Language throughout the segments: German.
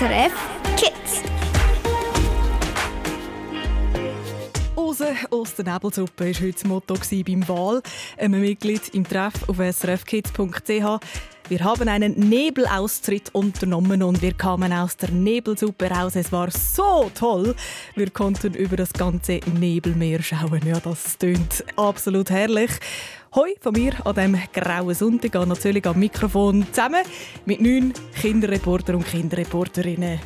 SRF Kids. Ose aus der Nebelsuppe war heute das Motto beim Wahl. Ein Mitglied im Treff auf srfkids.ch. Wir haben einen Nebelaustritt unternommen und wir kamen aus der Nebelsuppe raus. Es war so toll. Wir konnten über das ganze Nebelmeer schauen. Ja, das tönt absolut herrlich. Hoi von mir an diesem grauen Sonntag an natürlich am Mikrofon zusammen mit neun Kinderreporter und Kinderreporterinnen.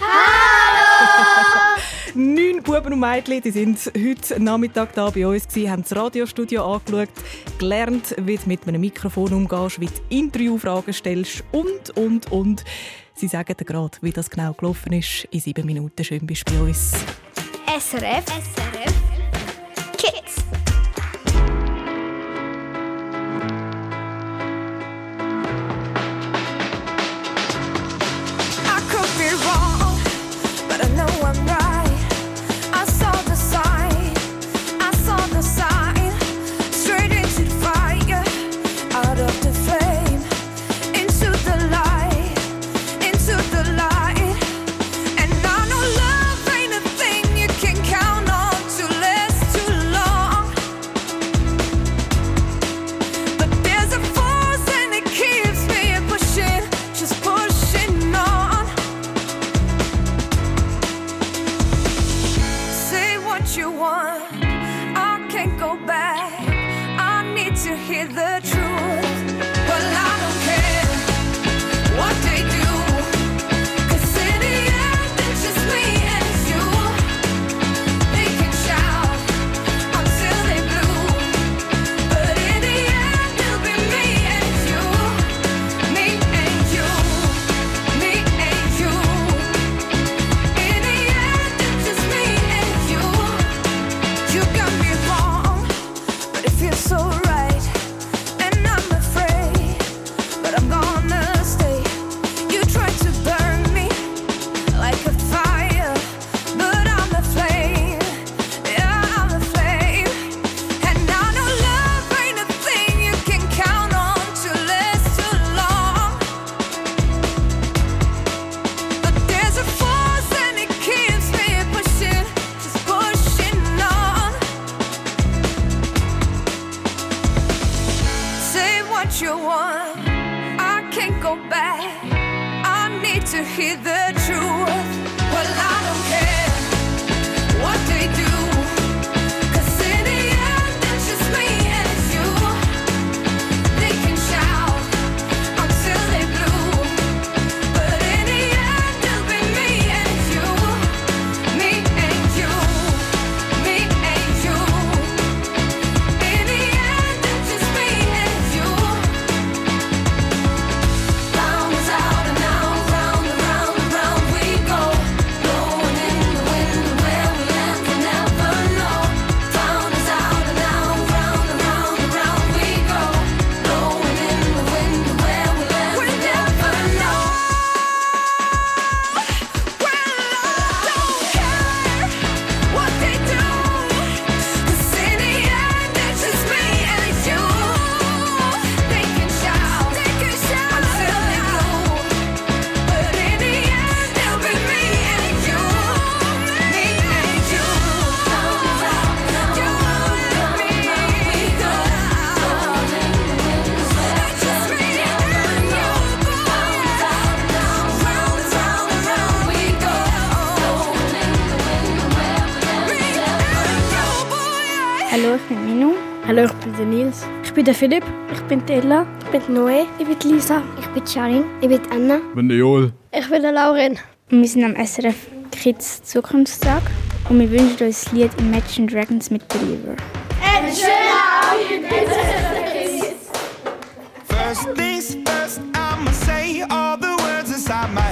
Hallo! neun Buben und Mädchen, die sind heute Nachmittag da bei uns gewesen, haben das Radiostudio angeschaut, gelernt, wie du mit einem Mikrofon umgehst, wie du Interviewfragen stellst und, und, und. Sie sagen dir gerade, wie das genau gelaufen ist. In sieben Minuten schön bist du bei uns. SRF. SRF. Ich bin der Philipp. Ich bin Ella. Ich bin Noe. Ich bin Lisa. Ich bin Charin. Ich bin Anna. Ich bin Joel. Ich bin der Lauren. Wir sind am SRF Kids Zukunftstag und wir wünschen uns das Lied Imagine Dragons mit Believer. Einen schönen Abend mit SRF Kids. First things first, I'ma say all the words inside my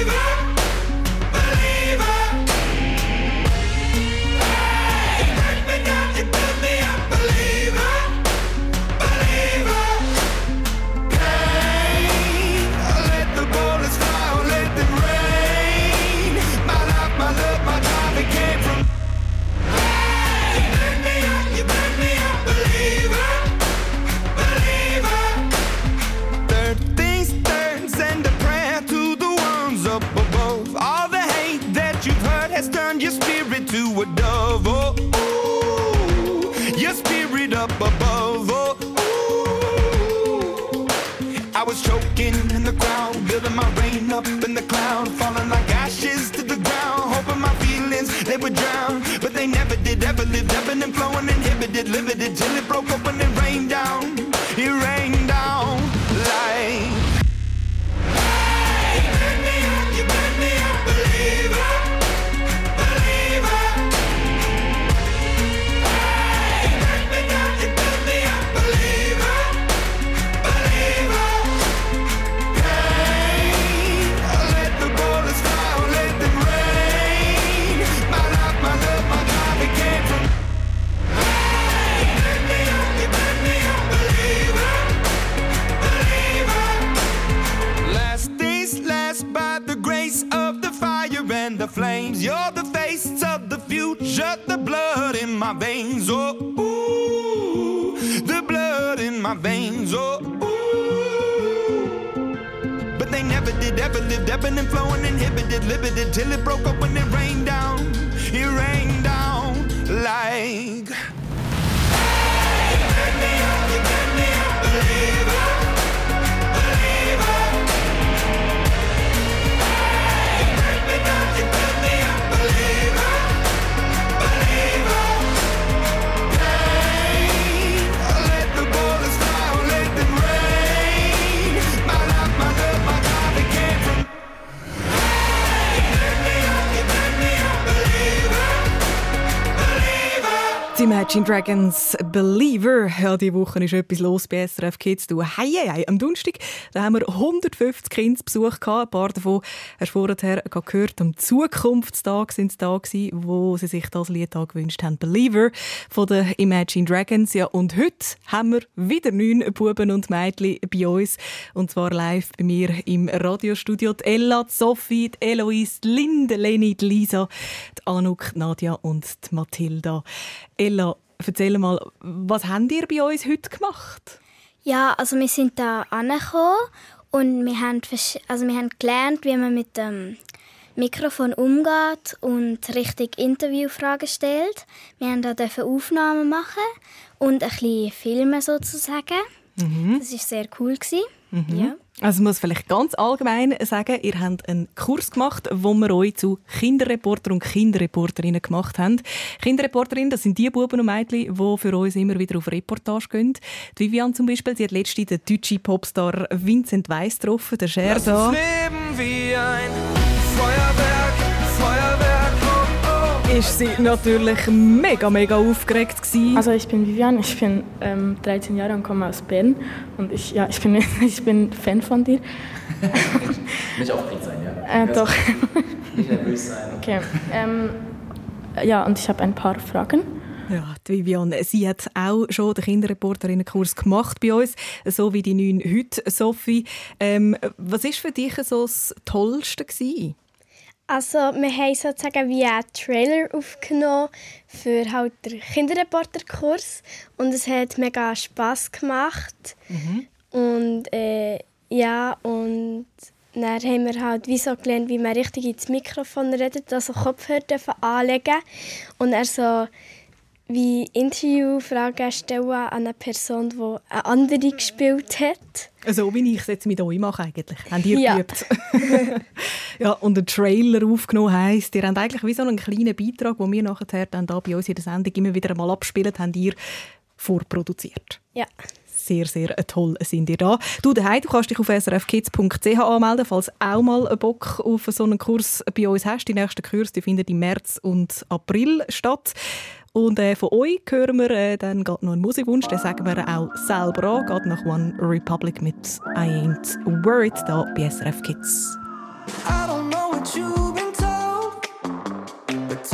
when it rained down. It rained down like. Die Imagine Dragons Believer. Ja, diese Woche ist etwas los bei SRF Kids. Du, hei, hei. Am Donnerstag da haben wir 150 Kindsbesuch gehabt. Ein paar davon hast du vorher gehört. Am Zukunftstag sind sie da gewesen, wo sie sich das Lied gewünscht haben. Believer von den Imagine Dragons. Ja, und heute haben wir wieder neun Buben und Mädchen bei uns. Und zwar live bei mir im Radiostudio. Die Ella, die Sophie, die Eloise, die Linde, Leni, die Lisa, die Anouk, die Nadia und die Mathilda. Ella, erzähl mal, was habt ihr bei uns heute gemacht? Ja, also wir sind da angekommen und wir haben, also wir haben gelernt, wie man mit dem Mikrofon umgeht und richtig Interviewfragen stellt. Wir haben da Aufnahmen machen und ein bisschen filmen sozusagen. Das war sehr cool. Gewesen. Ja. Also ich muss vielleicht ganz allgemein sagen, ihr habt einen Kurs gemacht, wo wir euch zu Kinderreporter und Kinderreporterinnen gemacht haben. Kinderreporterinnen, das sind die Buben und Mädchen, die für uns immer wieder auf Reportage gehen. Die Vivian zum Beispiel, sie hat letztens den deutschen Popstar Vincent Weiss getroffen, der Cher Lass da. leben wie ein Ist sie natürlich mega, mega aufgeregt gewesen. Also ich bin Vivian, ich bin ähm, 13 Jahre und komme aus Bern und ich, ja, ich, bin, ich bin Fan von dir. Nicht aufgeregt sein, ja? Äh, doch. Nicht nervös sein. Okay. Ähm, ja, und ich habe ein paar Fragen. Ja, die Vivian, sie hat auch schon den Kinderreporterinnenkurs gemacht bei uns, so wie die neun heute, Sophie. Ähm, was ist für dich so das Tollste gewesen? Also wir haben sozusagen wie einen Trailer aufgenommen für halt den Kinderreporterkurs und es hat mega Spaß gemacht. Und äh, ja und dann haben wir halt wie so gelernt, wie man richtig ins Mikrofon redet, also Kopfhörer anlegen und er so wie Interviewfragen stellen an eine Person, die eine andere gespielt hat. So wie ich es jetzt mit euch mache eigentlich. Habt ihr ja. geübt? ja, und einen Trailer aufgenommen heisst, ihr habt eigentlich wie so einen kleinen Beitrag, den wir nachher dann da bei uns in der Sendung immer wieder mal abspielen, habt ihr vorproduziert. Ja sehr, sehr äh, toll sind ihr da. Du daheim, du kannst dich auf srfkids.ch anmelden, falls auch mal einen Bock auf so einen Kurs bei uns hast. Die nächsten Kurse die finden im März und April statt. Und äh, von euch hören wir äh, dann noch einen Musikwunsch, den sagen wir auch selber an, geht nach One Republic mit I Ain't Worried da bei SRF Kids. I don't know what you've been told, but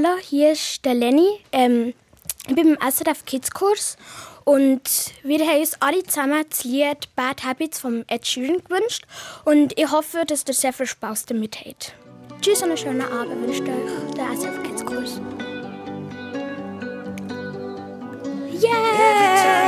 Hallo, hier ist der Lenny. Ähm, ich bin im SRF Kids Kurs und wir haben uns alle zusammen das Lied Bad Habits vom Ed Sheeran gewünscht und ich hoffe, dass ihr sehr viel Spaß damit habt. Tschüss und einen schönen Abend wünscht euch der SRF Kids Kurs. Yeah!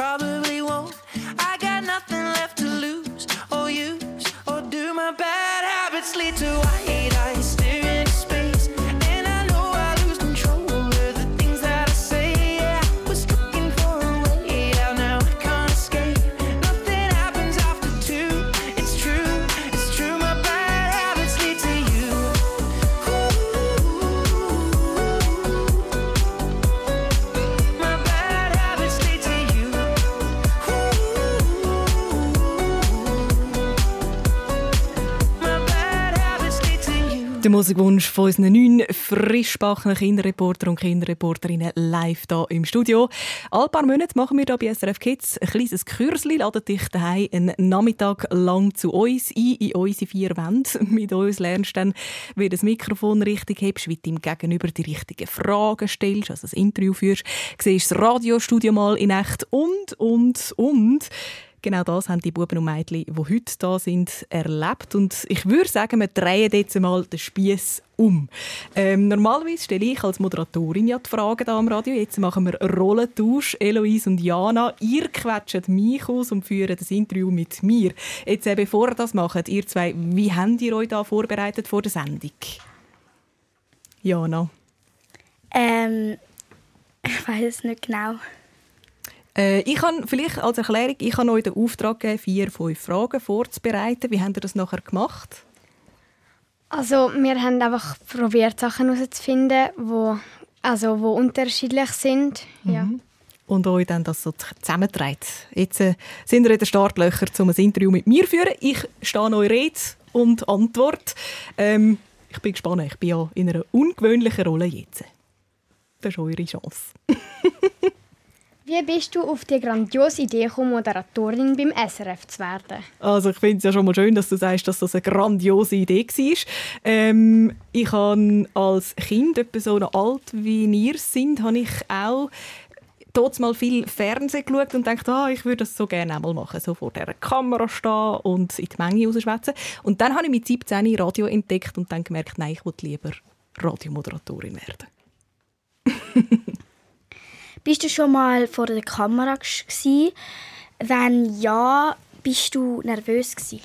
Probably won't. Der Musikwunsch von unseren neun frischbackenen Kinderreporter und Kinderreporterinnen live hier im Studio. All paar Monate machen wir hier bei SRF Kids ein kleines Kürzli, laden dich daheim einen Nachmittag lang zu uns ein, in unsere vier Wände. Mit uns lernst du dann, wie du das Mikrofon richtig hebst, wie du ihm gegenüber die richtigen Fragen stellst, also das Interview führst, siehst das Radiostudio mal in echt und, und, und. Genau das haben die Buben und Mädchen, die heute da sind, erlebt. Und ich würde sagen, wir drehen jetzt mal den Spieß um. Ähm, normalerweise stelle ich als Moderatorin ja die Fragen da am Radio. Jetzt machen wir Rollentausch. Eloise und Jana, ihr quetscht mich aus und führen das Interview mit mir. Jetzt, äh, bevor ihr das macht, ihr zwei, wie habt ihr euch da vorbereitet vor der Sendung? Jana. Ähm, ich weiß es nicht genau. Äh, ich kann vielleicht als Erklärung, ich habe euch den Auftrag gegeben, vier, fünf Fragen vorzubereiten. Wie habt ihr das nachher gemacht? Also wir haben einfach probiert, Sachen herauszufinden, wo, also, wo unterschiedlich sind. Ja. und euch dann das so zusammenträgt. Jetzt äh, sind wir in den Startlöchern, um ein Interview mit mir zu führen. Ich stehe euch Rede und Antwort. Ähm, ich bin gespannt. Ich bin ja in einer ungewöhnlichen Rolle jetzt. Das ist eure Chance. Wie bist du auf die grandiose Idee gekommen, Moderatorin beim SRF zu werden? Also ich finde es ja schon mal schön, dass du sagst, dass das eine grandiose Idee war. Ähm, ich habe als Kind, etwa so alt wie ihr sind, habe ich auch dort mal viel Fernsehen geschaut und dachte, ah, ich würde das so gerne einmal machen, so vor der Kamera stehen und in die Menge rausschwätzen. Und dann habe ich mit 17 Radio entdeckt und dann gemerkt, nein, ich will lieber Radiomoderatorin werden. Bist du schon mal vor der Kamera gsi? Wenn ja, bist du nervös gsi?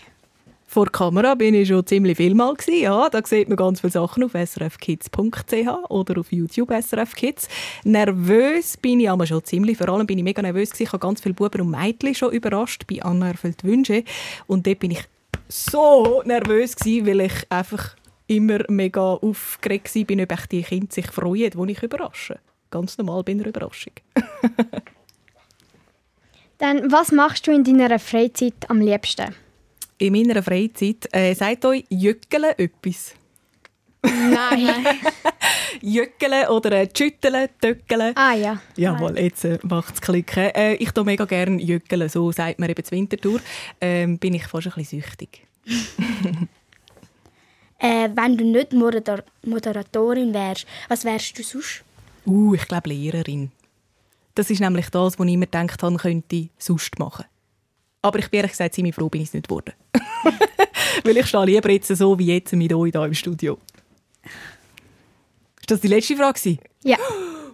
Vor der Kamera bin ich schon ziemlich viel mal gewesen, ja. Da sieht man ganz viele Sachen auf srfkids.ch oder auf YouTube SRF Kids. Nervös bin ich aber schon ziemlich. Vor allem bin ich mega nervös gewesen. Ich habe ganz viele Buben und Mädchen schon überrascht bei Anna erfüllt Wünsche. Und dort bin ich so nervös gewesen, weil ich einfach immer mega aufgeregt war, bin, ob die Kinder sich freuen, die ich überrasche. Ganz normal bei einer Überraschung. Dann, was machst du in deiner Freizeit am liebsten? In meiner Freizeit äh, sagt euch Jöckele etwas. Nein. Jöckele oder äh, Schütteln, Töckele. ah ja. Jawohl, jetzt äh, macht es klicken. Äh, ich tue mega gerne Jöckele, so sagt man eben zur Wintertour. Ähm, bin ich fast ein bisschen süchtig. Äh, wenn du nicht Modera Moderatorin wärst, was wärst du sonst? Uh, ich glaube Lehrerin. Das ist nämlich das, was ich mir gedacht habe, könnte sonst machen. Aber ich bin ehrlich gesagt ziemlich froh, bin ich es nicht geworden. Weil ich stehe lieber jetzt so wie jetzt mit euch hier im Studio. Ist das die letzte Frage? Ja.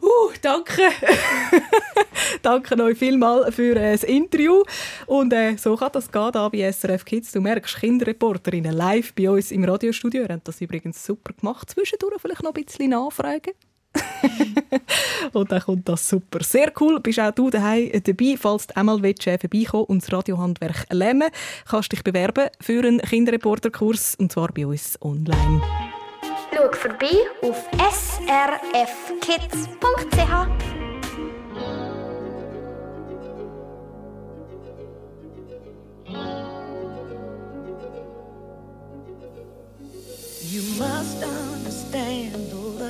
Uh, danke. danke euch vielmals für äh, das Interview. Und äh, so kann das gehen hier bei SRF Kids. Du merkst, Kinderreporterinnen live bei uns im Radiostudio. Ihr habt das übrigens super gemacht. Zwischendurch vielleicht noch ein bisschen nachfragen. und dann kommt das super. Sehr cool. Bist auch du daheim dabei, falls du einmal willst, äh, vorbeikommen und das Radiohandwerk lernen kannst dich bewerben für einen Kinderreporterkurs und zwar bei uns online. Schau vorbei auf srfkids.ch. You must understand,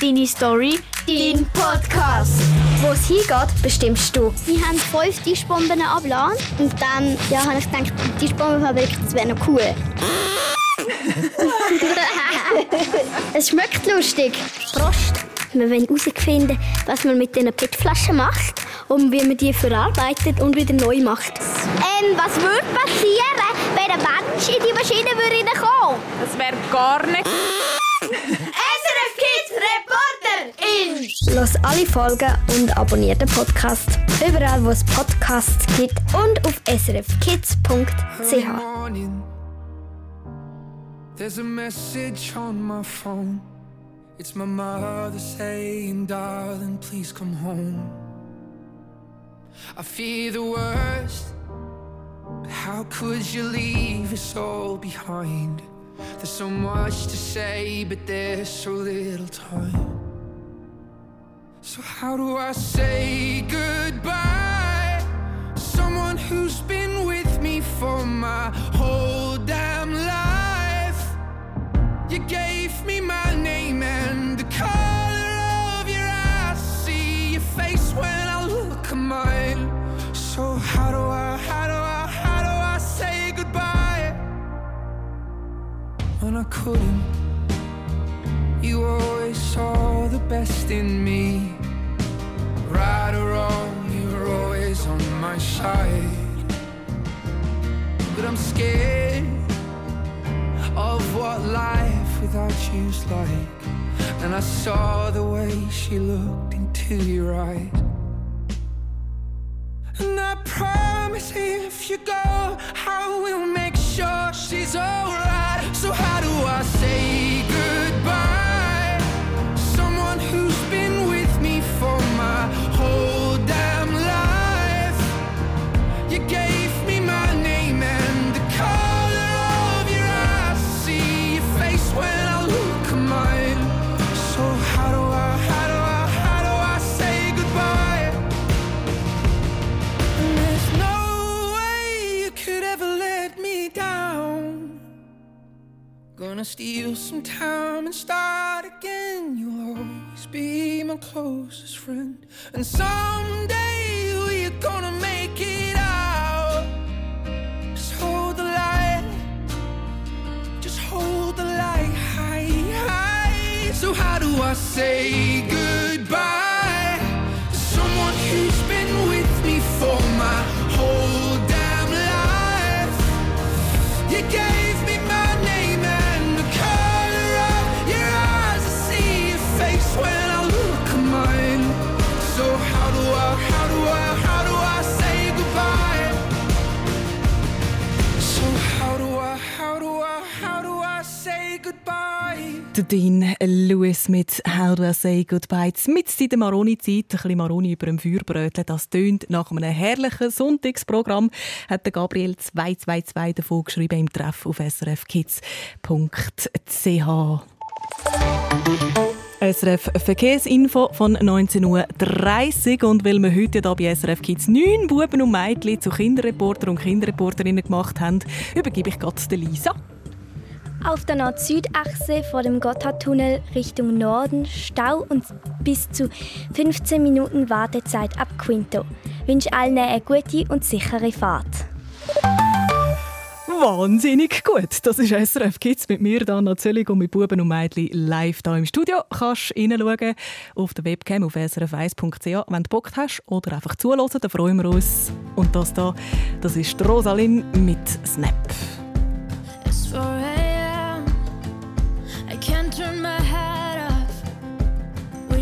deine Story, dein Podcast. Wo es hingeht, bestimmst du. Wir haben fünf Tischbomben abgeladen und dann ja, habe ich gedacht, die Tischbombenfabrik, das wäre noch cool. es schmeckt lustig. Prost! Wir wollen herausfinden, was man mit diesen PET-Flaschen macht und wie man die verarbeitet und wieder neu macht. Ähm, was würde passieren, wenn ein Mensch in die Maschine würde reinkommen? Das wäre gar nicht. SRF Kids Reporter in! Los alle Folgen und abonniert den Podcast. Überall, wo es Podcasts gibt und auf srfkids.ch. There's a message on my phone. It's my mother saying, darling, please come home. I fear the worst. How could you leave us all behind? There's so much to say, but there's so little time. So, how do I say goodbye? Someone who's been with me for my whole damn life. You gave me my name and the color of your eyes. See your face when I look at mine. So, how do I, how do I, how do I say goodbye? When I couldn't, you always saw the best in me. My side. But I'm scared of what life without you's like. And I saw the way she looked into your eyes. And I promise if you go, I will make sure she's alright. So, how do I say goodbye? gonna steal some time and start again. You'll always be my closest friend. And someday we're gonna make it out. Just hold the light. Just hold the light high, high. So how do I say goodbye? Dean Lewis mit «How do I say goodbye?» Mit in der Maroni-Zeit, ein bisschen Maroni über dem Feuerbrötchen. Das tönt nach einem herrlichen Sonntagsprogramm, hat Gabriel 222 davon geschrieben im Treff auf srfkids.ch. SRF Verkehrsinfo von 19.30 Uhr. Und weil wir heute hier bei SRF Kids neun Buben und Mädchen zu Kinderreporter und Kinderreporterinnen gemacht haben, übergebe ich Gott Lisa. Auf der Nord-Süd-Achse vor dem Gotthardtunnel Richtung Norden Stau und bis zu 15 Minuten Wartezeit ab Quinto. Wünsche allen eine gute und sichere Fahrt. Wahnsinnig gut. Das ist SRF Kids mit mir, Dana Zöllig und mit Buben und Mädchen live hier im Studio. Kannst reinschauen auf der Webcam auf srf1.ch, wenn du Bock hast oder einfach zuhören, da freuen wir uns. Und das da, das ist die Rosalyn mit Snap.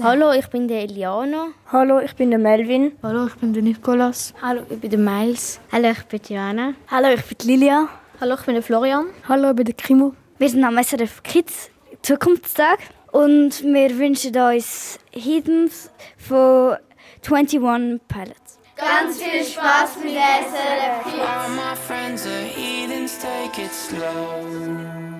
Snap. Hallo, ich bin der Eliana. Hallo, ich bin der Melvin. Hallo, ich bin der Nikolas. Hallo, ich bin der Miles. Hallo, ich bin Joanna. Hallo, ich bin Lilia. Hallo, ich bin der Florian. Hallo, ich bin der Kimo. Wir sind am SRF Kids Zukunftstag und wir wünschen uns Hidden von 21 Pilots. Ganz viel Spaß mit SRF All my friends are heathens, take it slow.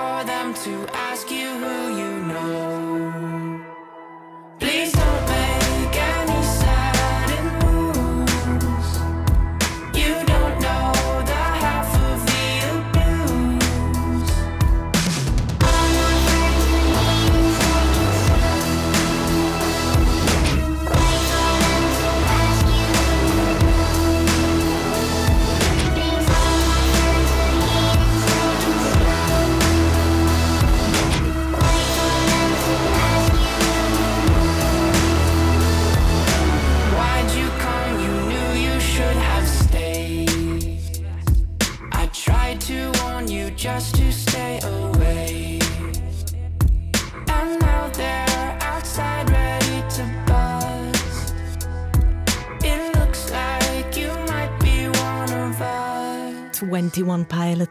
for them to ask you who you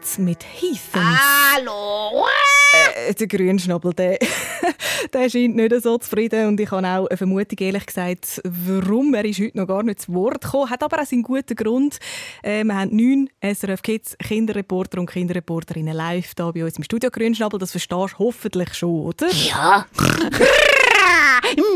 21 Pilots mit Heathens. Hallo! Äh, der Grünschnabel, der, der scheint nicht so zufrieden und ich habe auch eine Vermutung, ehrlich gesagt, warum er ist heute noch gar nicht zu Wort gekommen. Hat aber auch seinen guten Grund. Äh, wir haben neun SRF Kids Kinderreporter und Kinderreporterinnen live hier bei uns im Studio Grünschnabel. Das verstehst du hoffentlich schon, oder? Ja.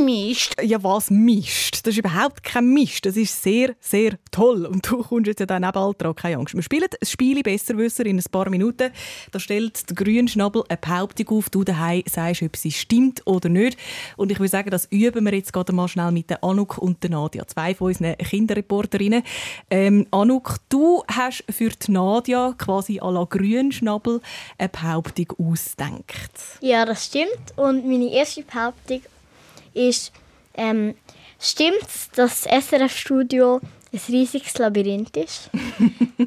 Mist. Ja, was Mist? Das ist überhaupt kein Mist. Das ist sehr, sehr toll. Und du kommst jetzt ja dann neben Alltag, keine Angst. Wir spielen ein Spiel Besserwisser in ein paar Minuten. Da stellt der Grünschnabel eine Behauptung auf. Du daheim sagst, ob sie stimmt oder nicht. Und ich würde sagen, das üben wir jetzt gerade mal schnell mit der Anuk und der Nadia. Zwei von unseren Kinderreporterinnen. Ähm, Anuk, du hast für die Nadia quasi à la Grünschnabel eine Behauptung ausgedacht. Ja, das stimmt. Und meine erste Behauptung ist, ähm, stimmt dass das SRF-Studio ein riesiges Labyrinth ist?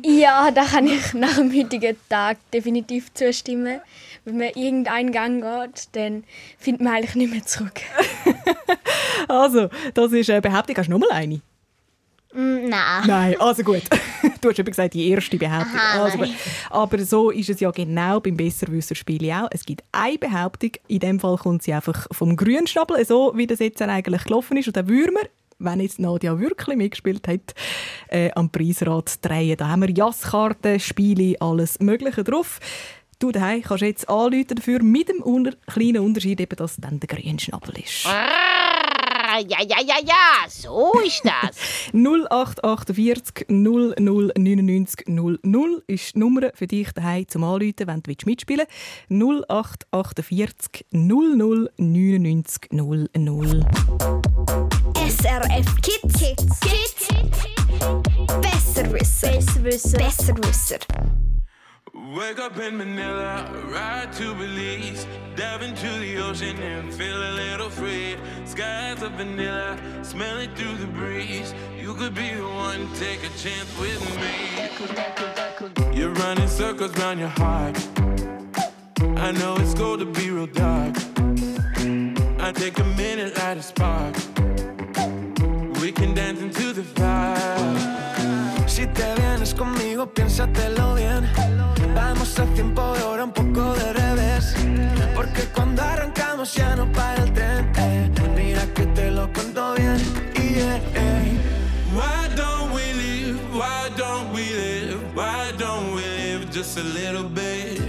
Ja, da kann ich nach dem heutigen Tag definitiv zustimmen. Wenn man irgendeinen Gang geht, dann findet man eigentlich nicht mehr zurück. Also, das ist eine Behauptung. Hast du noch mal eine? Mm, nein. Nein, also gut. Du hast eben gesagt, die erste Behauptung. Aha, also. Aber so ist es ja genau beim Besserwisser-Spiel auch. Es gibt eine Behauptung, in dem Fall kommt sie einfach vom Grünstapel, so wie das jetzt eigentlich gelaufen ist. Und dann würden wir, wenn jetzt Nadia wirklich mitgespielt hat, äh, am Preisrad drehen. Da haben wir Jasskarten, Spiele, alles Mögliche drauf. Du daheim kannst jetzt anrufen dafür, mit dem kleinen Unterschied, eben, dass es dann der Grünschnabel ist. Ah, ja, ja, ja, ja, so ist das. 0848 00 99 00 ist die Nummer für dich daheim zum Anrufen, wenn du mitspielen willst. 0848 00 99 00. SRF Kids. Kids. Kids. Besserwisser. Besserwisser. Besserwisser. Wake up in Manila, ride to Belize, dive into the ocean and feel a little free. Skies of vanilla, smell it through the breeze. You could be the one, take a chance with me. You're running circles round your heart. I know it's going to be real dark. I take a minute, light a spark. We can dance into the fire. Si te vienes conmigo, piénsatelo bien tiempo de ahora un poco de revés. Porque cuando arrancamos ya no para el tren. Eh. Mira que te lo cuento bien. Yeah, eh. Why don't we live? Why don't we live? Why don't we live just a little bit?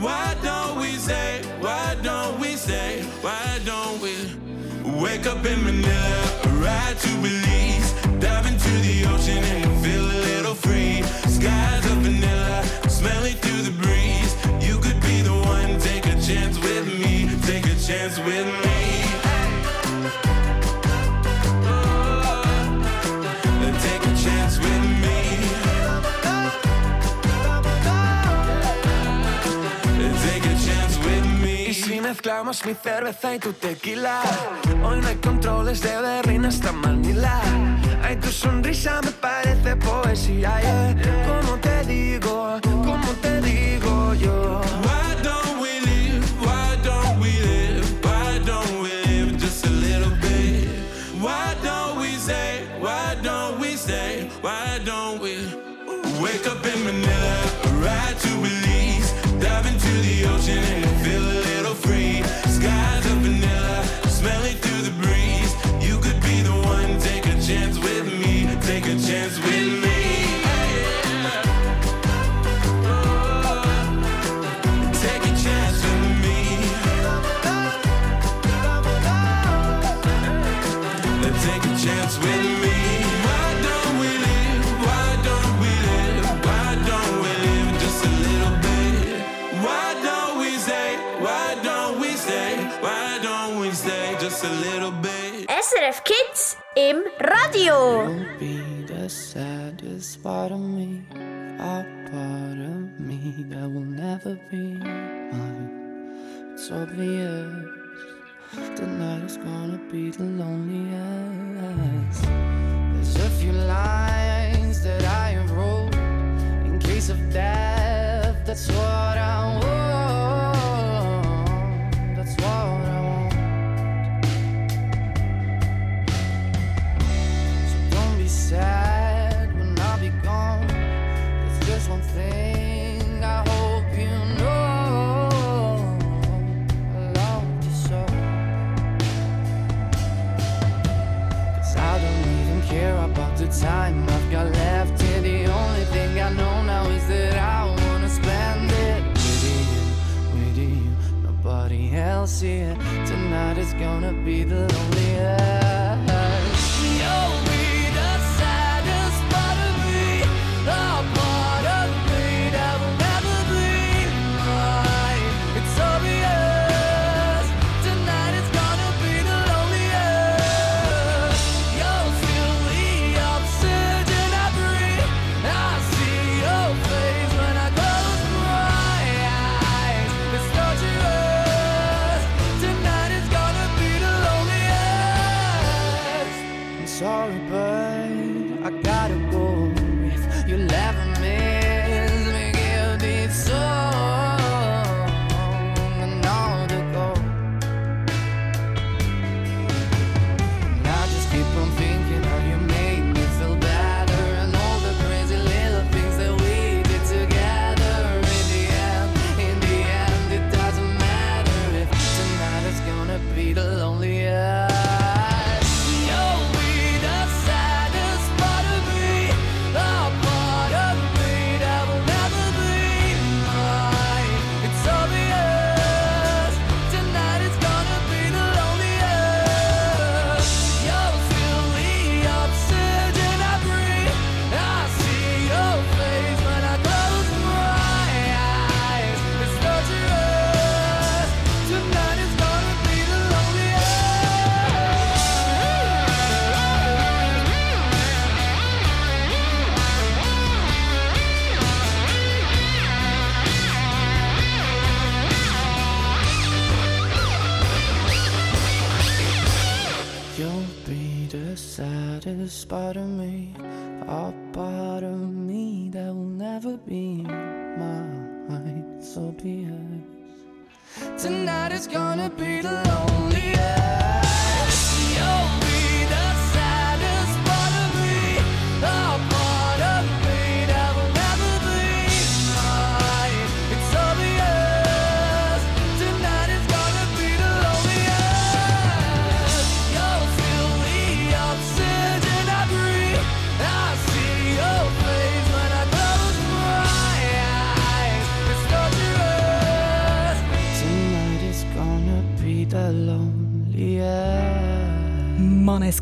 Why don't we say? Why don't we say? Why don't we wake up in Manila, ride to Belize, dive into the ocean and feel a little free? Sky dance with me. Take a chance with me. Take a chance with me. Y si mezclamos mi cerveza y tu tequila, hoy no hay controles de Berlín hasta Manila. Ay, tu sonrisa me parece poesía. Yeah. ¿Cómo te digo? ¿Cómo te digo yo? virgin Tío. You'll be the saddest part of me, a part of me that will never be mine. It's obvious tonight is gonna be the loneliest. There's a few lines that I have wrote in case of death. That's what I want. Tonight is gonna be the loneliest.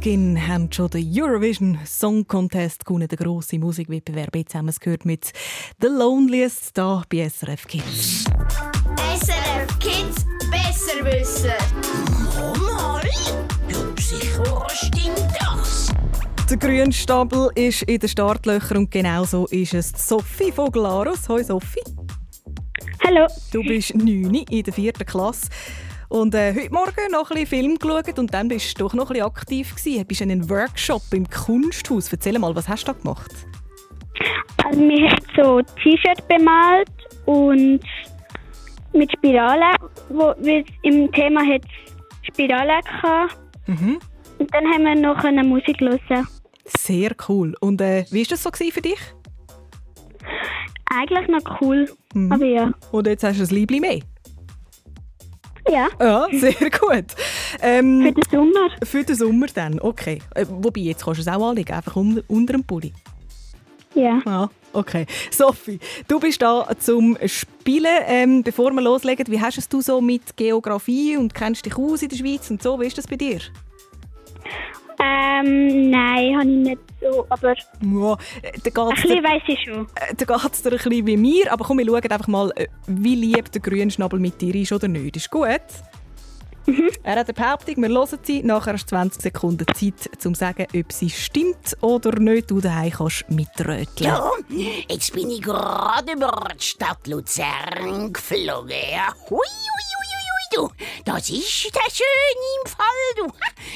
Måneskin haben schon den Eurovision Song Contest gewonnen, der grosse Musikwettbewerb. Jetzt haben wir es gehört mit «The Loneliest» hier bei SRF Kids. SRF Kids besser wissen. Mal, ja, sicher stimmt das. Der Grünstapel ist in den Startlöchern und genauso ist es Sophie Voglarus. Hoi Sophie. Hallo. Du bist 9 in der vierten Klasse. Und äh, heute Morgen noch ein bisschen Film geschaut und dann bist du doch noch ein bisschen aktiv gewesen. Du bist in einem Workshop im Kunsthaus. Erzähl mal, was hast du da gemacht? Also wir haben so T-Shirt bemalt und mit Spirale, wo wir im Thema hat Spirale gehabt. Mhm. Und dann haben wir noch eine Musik hören. Sehr cool. Und äh, wie war das so für dich? Eigentlich noch cool, Mhm. aber ja. Und jetzt hast du ein Liebling mehr. Ja. Ja, sehr gut. Ähm, für den Sommer? Für den Sommer dann, okay. Äh, wobei, jetzt kannst du es auch anlegen, einfach unter, unter dem Pulli. Ja. Ah, okay. Sophie, du bist da zum Spielen. Ähm, bevor wir loslegen, wie hast es du so mit Geografie und kennst dich aus in der Schweiz und so? Wie ist das bei dir? Ähm, nein, habe ich nicht so, aber Ja, da ein bisschen weiss ich schon. äh, da geht's dir ein bisschen wie mir. Aber komm, wir schauen einfach mal, äh, wie lieb der Grünschnabel mit dir ist oder nicht. Ist gut? Er hat eine Behauptung, wir hören sie. Nachher hast du 20 Sekunden Zeit, um zu sagen, ob sie stimmt oder nicht. Du daheim kannst mitröteln. Ja, jetzt bin ich gerade über die Stadt Luzern geflogen. Ja. Hui, hui, du. Das ist der schön im Fall, du.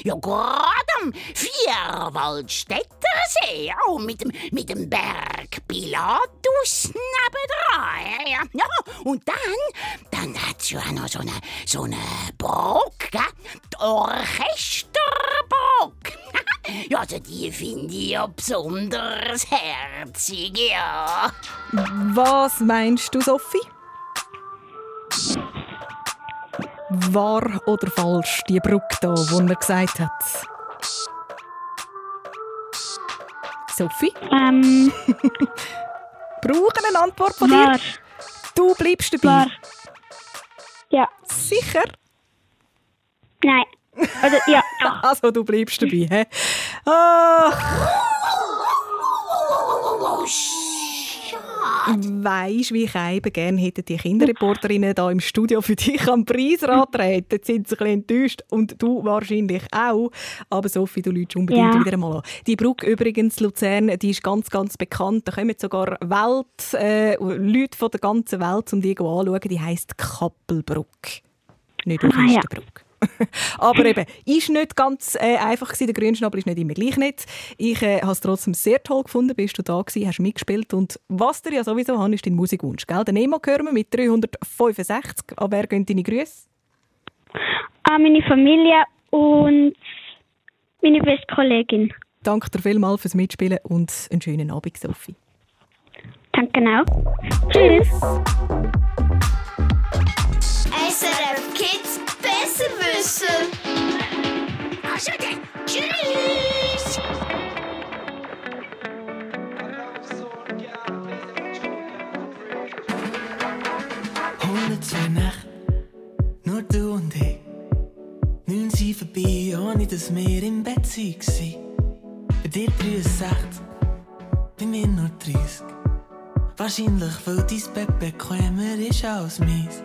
Ja, gerade am Vierwaldstätter See. Ja, und mit dem, mit dem Berg Pilatus nebendran. Ja, ja. Und dann, dann hat's ja auch noch so eine, so eine Burg? Die Orchesterburg. Ja, also die finde ich ja besonders herzig, ja. Was meinst du, Sophie? Wahr oder falsch, die Brücke da, die er gesagt hat? Sophie? Ähm. Brauchen eine Antwort von Wahr. dir? Du bleibst dabei? Wahr. Ja. Sicher? Nein. Oder, ja, doch. Also, du bleibst dabei, hä? Ach. Weisst, wie ich eben gerne hätte die Kinderreporterinnen da im Studio für dich am Preisrad treten. Jetzt sind sie ein bisschen enttäuscht und du wahrscheinlich auch. Aber Sophie, du läutst unbedingt Ja. wieder mal an. Die Brücke übrigens, Luzern, die ist ganz, ganz bekannt. Da kommen sogar Welt, äh, Leute von der ganzen Welt, um die anzuschauen. Die heisst Kappelbrücke. Nicht Ah, ja. Orchesterbrücke. Aber eben, ist nicht ganz äh, einfach gewesen. Der Grünschnabel ist nicht immer gleich nett. Ich äh, habe es trotzdem sehr toll gefunden. Bist du da gewesen, hast mitgespielt und was dir ja sowieso haben, ist dein Musikwunsch, gell? Den Nemo hören wir mit 365. An wer gehen deine Grüße? An meine Familie und meine beste Kollegin. Danke dir vielmals fürs Mitspielen und einen schönen Abend, Sophie. Danke auch. Tschüss. Dann, tschüss. Hundert zwei Nächte, nur du und ich. Neun sind vorbei, ohne dass wir im Bett waren. Bei dir 63, bei mir nur 30. Wahrscheinlich, weil dein Bett bequemer ist als meins.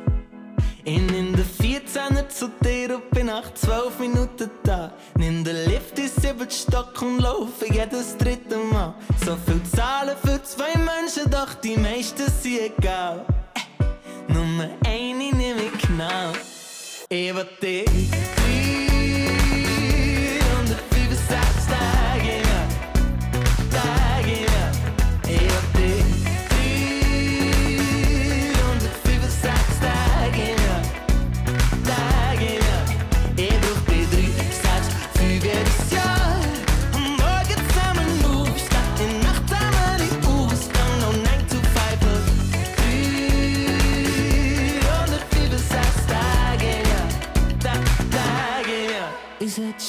Ich nimm den 14er zu dir und bin nach 12 Minuten da. Nimm den Lift in sieben Stock und laufe jedes dritte Mal. So viel Zahlen für zwei Menschen, doch die meisten sind egal. Äh, Nummer eine nehme ich genau. Ich will dich.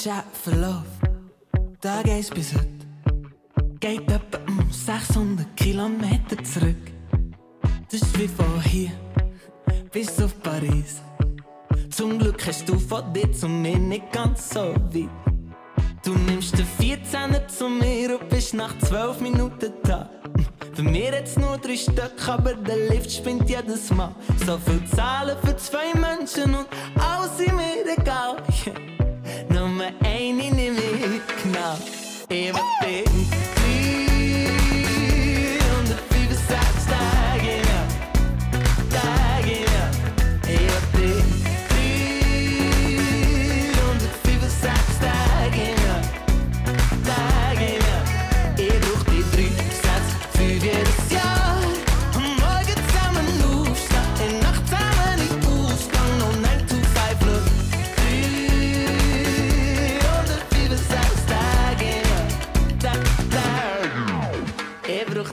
Unser Chatverlauf, Tag 1 bis heute, geht etwa um 600 Kilometer zurück. Das ist wie von hier bis auf Paris. Zum Glück hast du von dir zu mir nicht ganz so weit. Du nimmst den 14 zu mir und bist nach 12 Minuten da. Für mir jetzt nur drei Stück, aber der Lift spinnt jedes Mal. So viel Zahlen für zwei Menschen und alles ist mir egal. Nummer eine nehme ich genau. Ich will dich 365 Tage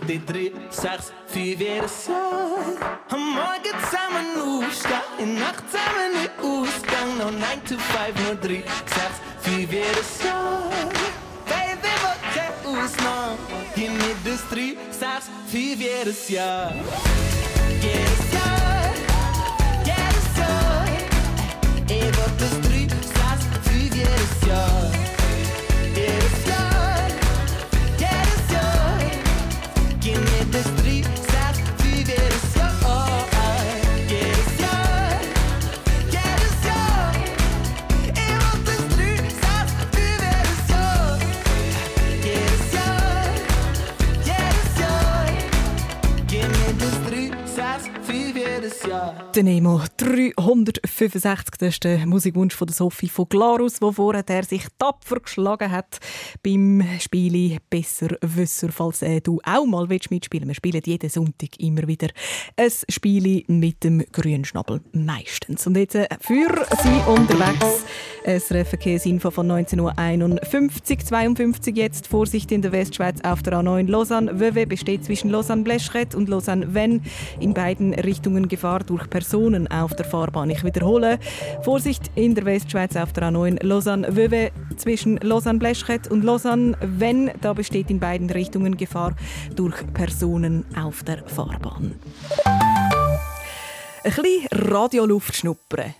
die drei, sechs, fünf jedes Jahr. Am Morgen zusammen aufstehen, Nacht zusammen in Ausgang. No 9 to 5, nur drei, sechs, fünf jedes Jahr. Baby, wat keine Ausnahme. Gib mir das drei, sechs, fünf jedes Jahr. Jahr. Der Nemo 365, das ist der Musikwunsch von Sophie von Glarus, wo vorher der sich tapfer geschlagen hat beim Spiele «Besser Wüsser», falls äh, du auch mal willst mitspielen Wir spielen jeden Sonntag immer wieder ein Spiel mit dem grünen Schnabel, meistens. Und jetzt äh, für Sie unterwegs ein Verkehrsinfo von 19.51 Uhr, 52 jetzt. Vorsicht in der Westschweiz auf der A9 Lausanne-Wöwe besteht zwischen Lausanne-Bleschret und Lausanne-Venn in beiden Richtungen Gefahr durch Personen auf der Fahrbahn. Ich wiederhole, Vorsicht in der Westschweiz auf der A9 Lausanne-Wöwe zwischen Lausanne-Bleschret und Lausanne-Venn. Da besteht in beiden Richtungen Gefahr durch Personen auf der Fahrbahn. Ein bisschen Radioluft schnuppern.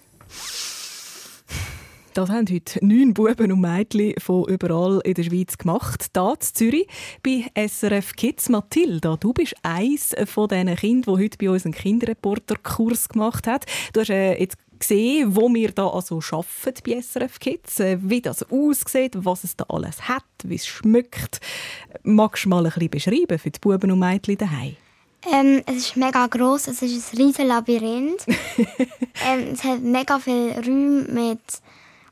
Das haben heute neun Buben und Mädchen von überall in der Schweiz gemacht. Hier in Zürich bei SRF Kids. Mathilda, du bist eines von diesen Kindern, die heute bei uns einen Kinderreporterkurs gemacht hat. Du hast äh, jetzt gesehen, wo wir da also arbeiten bei SRF Kids, äh, wie das aussieht, was es da alles hat, wie es schmeckt. Magst du mal ein bisschen beschreiben für die Buben und Mädchen daheim? Ähm, es ist mega groß, es ist ein riesiges Labyrinth. ähm, es hat mega viele Räume mit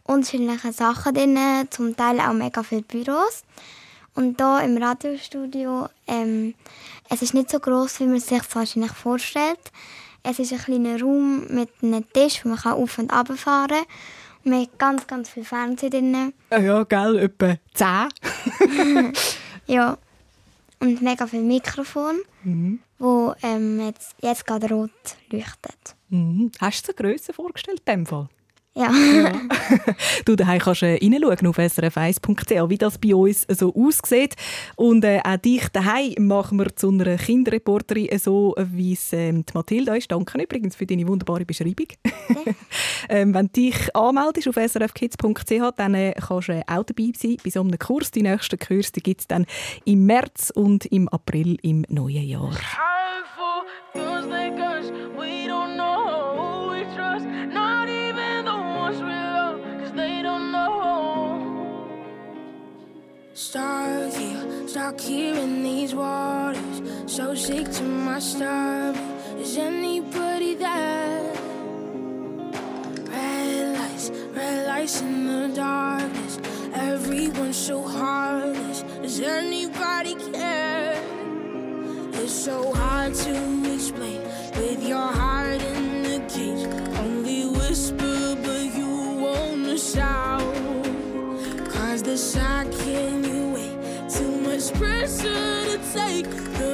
unterschiedlichen Sachen drin, zum Teil auch mega viele Büros. Und hier im Radiostudio, ähm, es ist nicht so groß, wie man es sich wahrscheinlich vorstellt. Es ist ein kleiner Raum mit einem Tisch, wo man auf und runter fahren kann. Und man hat ganz, ganz viel Fernsehen drin. Ah ja, gell, etwa zehn. ja. Und mega viel Mikrofon, Mhm. wo ähm, jetzt, jetzt gerade rot leuchtet. Mhm. Hast du dir Grösse vorgestellt in dem Fall? Ja. Du daheim kannst äh, reinschauen auf srf1.ch, wie das bei uns so aussieht. Und äh, auch dich daheim machen wir zu einer Kinderreporterin, äh, so wie es ähm, die Mathilda ist. Danke übrigens für deine wunderbare Beschreibung. ähm, wenn du dich anmeldest auf srfkids.ch, dann äh, kannst du äh, auch dabei sein bei so einem Kurs. Die nächsten Kurse gibt es dann im März und im April im neuen Jahr. Stuck here, stuck here in these waters. So sick to my stomach. Is anybody there? Red lights, red lights in the darkness. Everyone's so heartless. Does anybody care? It's so hard to explain with your heart in the cage. Only whisper, but you wanna shout. Cause the shock pressure to take.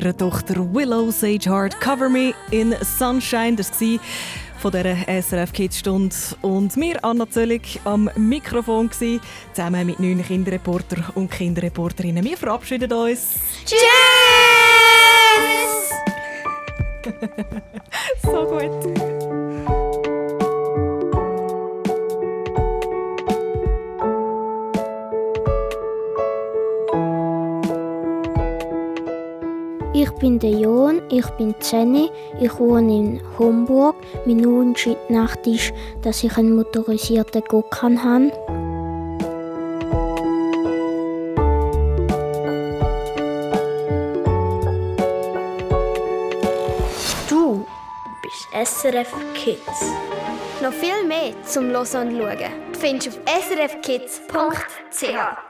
ihrer Tochter Willow Sage Sagehart Cover Me in Sunshine. Das war von dieser SRF Kids Stunde. Und wir, Anna Zöllig, am Mikrofon zusammen mit neun Kinderreporter und Kinderreporterinnen. Wir verabschieden uns. Tschüss! so gut. bin der Jon, ich bin Jenny, ich wohne in Homburg. Mein Unterschied ist, dass ich einen motorisierten Gokkan habe. Du bist SRF Kids. Noch viel mehr zum Los und Schauen findest du auf srfkids.ch.